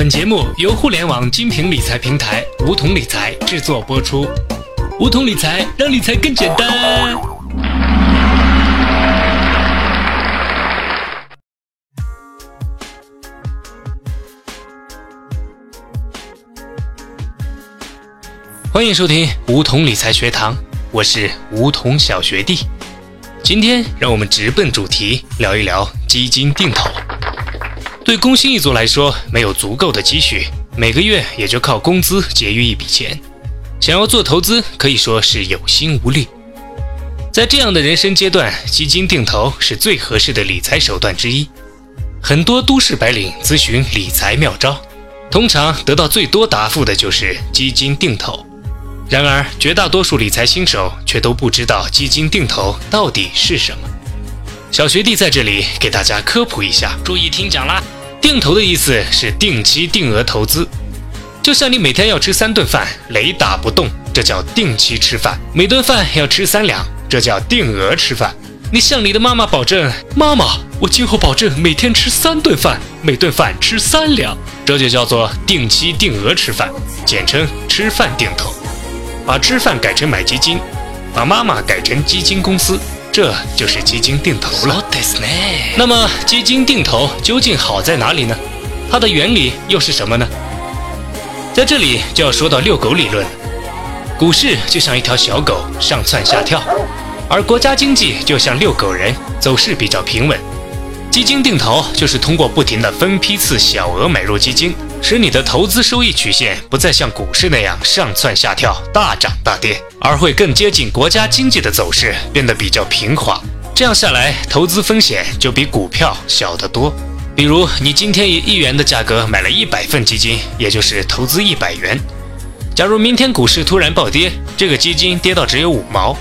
本节目由互联网精品理财平台梧桐理财制作播出。梧桐理财让理财更简单。欢迎收听梧桐理财学堂，我是梧桐小学弟。今天让我们直奔主题，聊一聊基金定投。对工薪一族来说，没有足够的积蓄，每个月也就靠工资节约一笔钱，想要做投资可以说是有心无力。在这样的人生阶段，基金定投是最合适的理财手段之一。很多都市白领咨询理财妙招，通常得到最多答复的就是基金定投。然而，绝大多数理财新手却都不知道基金定投到底是什么。小学弟在这里给大家科普一下，注意听讲啦。定投的意思是定期定额投资，就像你每天要吃三顿饭，雷打不动，这叫定期吃饭；每顿饭要吃三两，这叫定额吃饭。你向你的妈妈保证，妈妈，我今后保证每天吃三顿饭，每顿饭吃三两，这就叫做定期定额吃饭，简称吃饭定投。把吃饭改成买基金，把妈妈改成基金公司。这就是基金定投了。那么，基金定投究竟好在哪里呢？它的原理又是什么呢？在这里就要说到遛狗理论了。股市就像一条小狗，上蹿下跳，而国家经济就像遛狗人，走势比较平稳。基金定投就是通过不停的分批次小额买入基金。使你的投资收益曲线不再像股市那样上蹿下跳、大涨大跌，而会更接近国家经济的走势，变得比较平滑。这样下来，投资风险就比股票小得多。比如，你今天以一元的价格买了一百份基金，也就是投资一百元。假如明天股市突然暴跌，这个基金跌到只有五毛，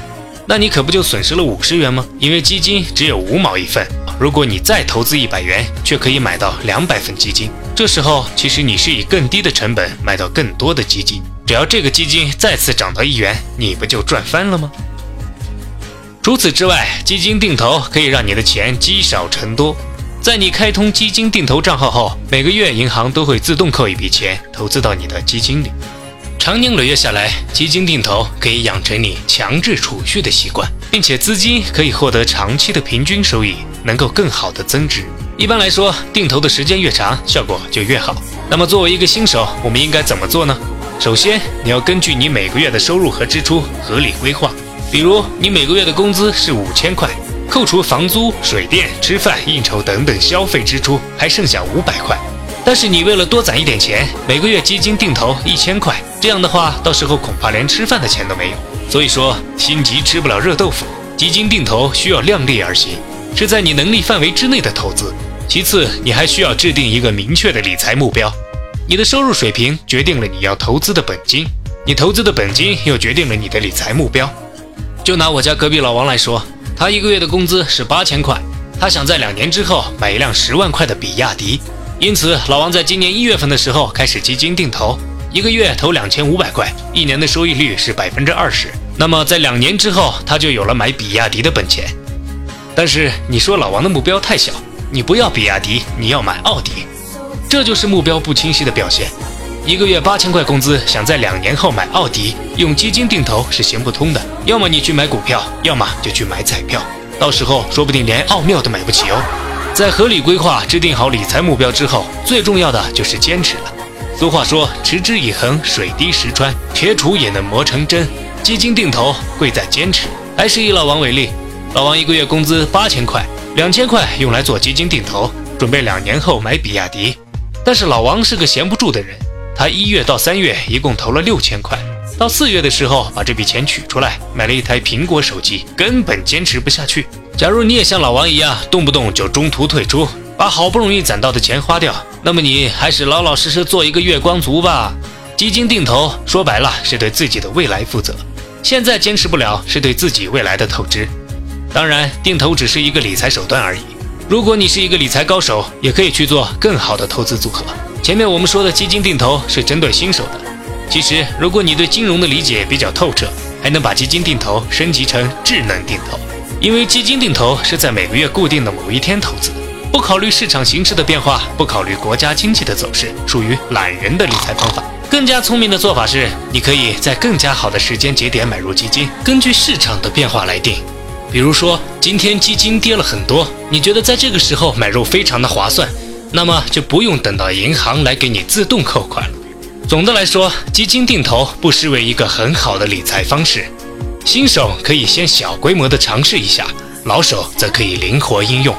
那你可不就损失了五十元吗？因为基金只有五毛一份。如果你再投资一百元，却可以买到两百份基金。这时候，其实你是以更低的成本买到更多的基金。只要这个基金再次涨到一元，你不就赚翻了吗？除此之外，基金定投可以让你的钱积少成多。在你开通基金定投账号后，每个月银行都会自动扣一笔钱投资到你的基金里。长年累月下来，基金定投可以养成你强制储蓄的习惯，并且资金可以获得长期的平均收益。能够更好的增值。一般来说，定投的时间越长，效果就越好。那么，作为一个新手，我们应该怎么做呢？首先，你要根据你每个月的收入和支出合理规划。比如，你每个月的工资是五千块，扣除房租、水电、吃饭、应酬等等消费支出，还剩下五百块。但是，你为了多攒一点钱，每个月基金定投一千块，这样的话，到时候恐怕连吃饭的钱都没有。所以说，心急吃不了热豆腐，基金定投需要量力而行。是在你能力范围之内的投资。其次，你还需要制定一个明确的理财目标。你的收入水平决定了你要投资的本金，你投资的本金又决定了你的理财目标。就拿我家隔壁老王来说，他一个月的工资是八千块，他想在两年之后买一辆十万块的比亚迪。因此，老王在今年一月份的时候开始基金定投，一个月投两千五百块，一年的收益率是百分之二十。那么，在两年之后，他就有了买比亚迪的本钱。但是你说老王的目标太小，你不要比亚迪，你要买奥迪，这就是目标不清晰的表现。一个月八千块工资，想在两年后买奥迪，用基金定投是行不通的。要么你去买股票，要么就去买彩票，到时候说不定连奥妙都买不起哦。在合理规划、制定好理财目标之后，最重要的就是坚持了。俗话说，持之以恒，水滴石穿，铁杵也能磨成针。基金定投贵在坚持。还是以老王为例。老王一个月工资八千块，两千块用来做基金定投，准备两年后买比亚迪。但是老王是个闲不住的人，他一月到三月一共投了六千块，到四月的时候把这笔钱取出来买了一台苹果手机，根本坚持不下去。假如你也像老王一样，动不动就中途退出，把好不容易攒到的钱花掉，那么你还是老老实实做一个月光族吧。基金定投说白了是对自己的未来负责，现在坚持不了是对自己未来的透支。当然，定投只是一个理财手段而已。如果你是一个理财高手，也可以去做更好的投资组合。前面我们说的基金定投是针对新手的。其实，如果你对金融的理解比较透彻，还能把基金定投升级成智能定投。因为基金定投是在每个月固定的某一天投资，不考虑市场形势的变化，不考虑国家经济的走势，属于懒人的理财方法。更加聪明的做法是，你可以在更加好的时间节点买入基金，根据市场的变化来定。比如说，今天基金跌了很多，你觉得在这个时候买入非常的划算，那么就不用等到银行来给你自动扣款了。总的来说，基金定投不失为一个很好的理财方式。新手可以先小规模的尝试一下，老手则可以灵活应用。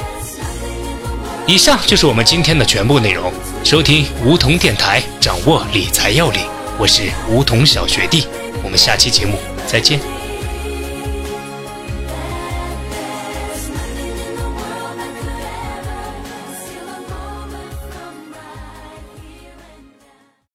以上就是我们今天的全部内容。收听梧桐电台，掌握理财要领。我是梧桐小学弟，我们下期节目再见。